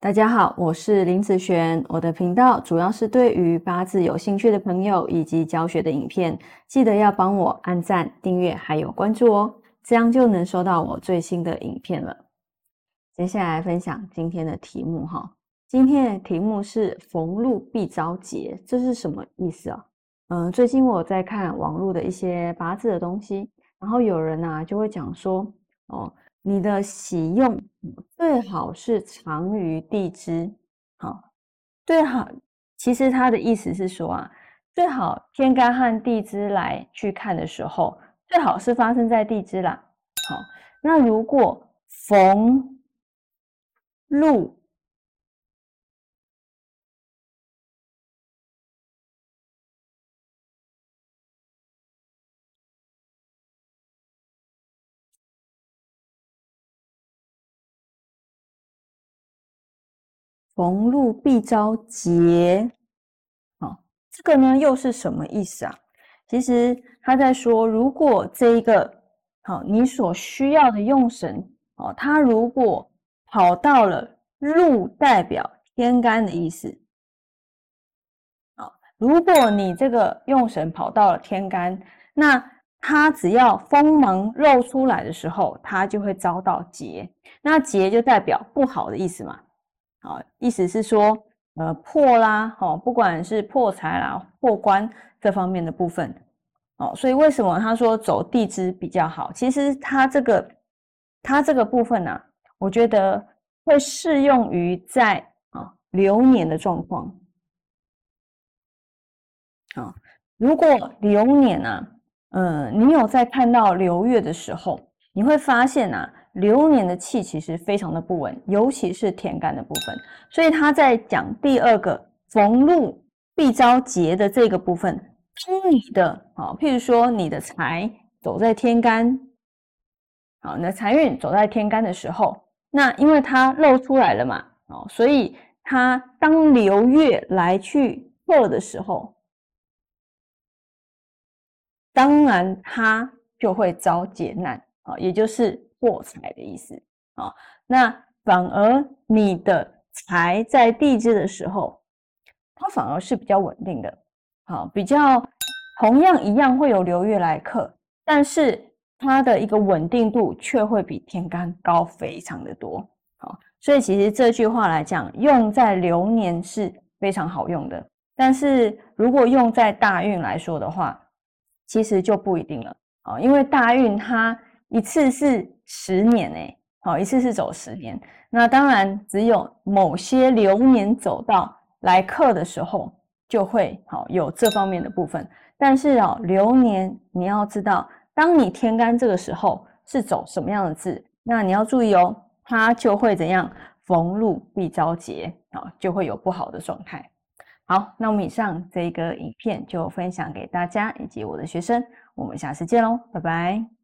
大家好，我是林子璇。我的频道主要是对于八字有兴趣的朋友以及教学的影片，记得要帮我按赞、订阅还有关注哦，这样就能收到我最新的影片了。接下来分享今天的题目哈，今天的题目是“逢禄必遭劫”，这是什么意思啊？嗯，最近我在看网络的一些八字的东西，然后有人啊就会讲说，哦。你的喜用最好是藏于地支，好，最好其实他的意思是说啊，最好天干和地支来去看的时候，最好是发生在地支啦。好，那如果逢禄。逢路必遭劫，好，这个呢又是什么意思啊？其实他在说，如果这一个好，你所需要的用神哦，它如果跑到了路，代表天干的意思，好，如果你这个用神跑到了天干，那它只要锋芒露出来的时候，它就会遭到劫，那劫就代表不好的意思嘛。好，意思是说，呃，破啦，哦，不管是破财啦、破官这方面的部分，哦，所以为什么他说走地支比较好？其实他这个，他这个部分呢，我觉得会适用于在啊流年的状况。啊，如果流年啊，嗯，你有在看到流月的时候，你会发现啊。流年的气其实非常的不稳，尤其是天干的部分。所以他在讲第二个逢禄必遭劫的这个部分，当你的啊，譬如说你的财走在天干，好，你的财运走在天干的时候，那因为它露出来了嘛，哦，所以它当流月来去破的时候，当然它就会遭劫难啊，也就是。破财的意思啊，那反而你的财在地支的时候，它反而是比较稳定的，好，比较同样一样会有流月来克，但是它的一个稳定度却会比天干高非常的多，好，所以其实这句话来讲，用在流年是非常好用的，但是如果用在大运来说的话，其实就不一定了啊，因为大运它一次是。十年哎，好，一次是走十年，那当然只有某些流年走到来客的时候，就会好有这方面的部分。但是哦，流年你要知道，当你天干这个时候是走什么样的字，那你要注意哦，它就会怎样逢禄必遭劫啊，就会有不好的状态。好，那我们以上这个影片就分享给大家以及我的学生，我们下次见喽，拜拜。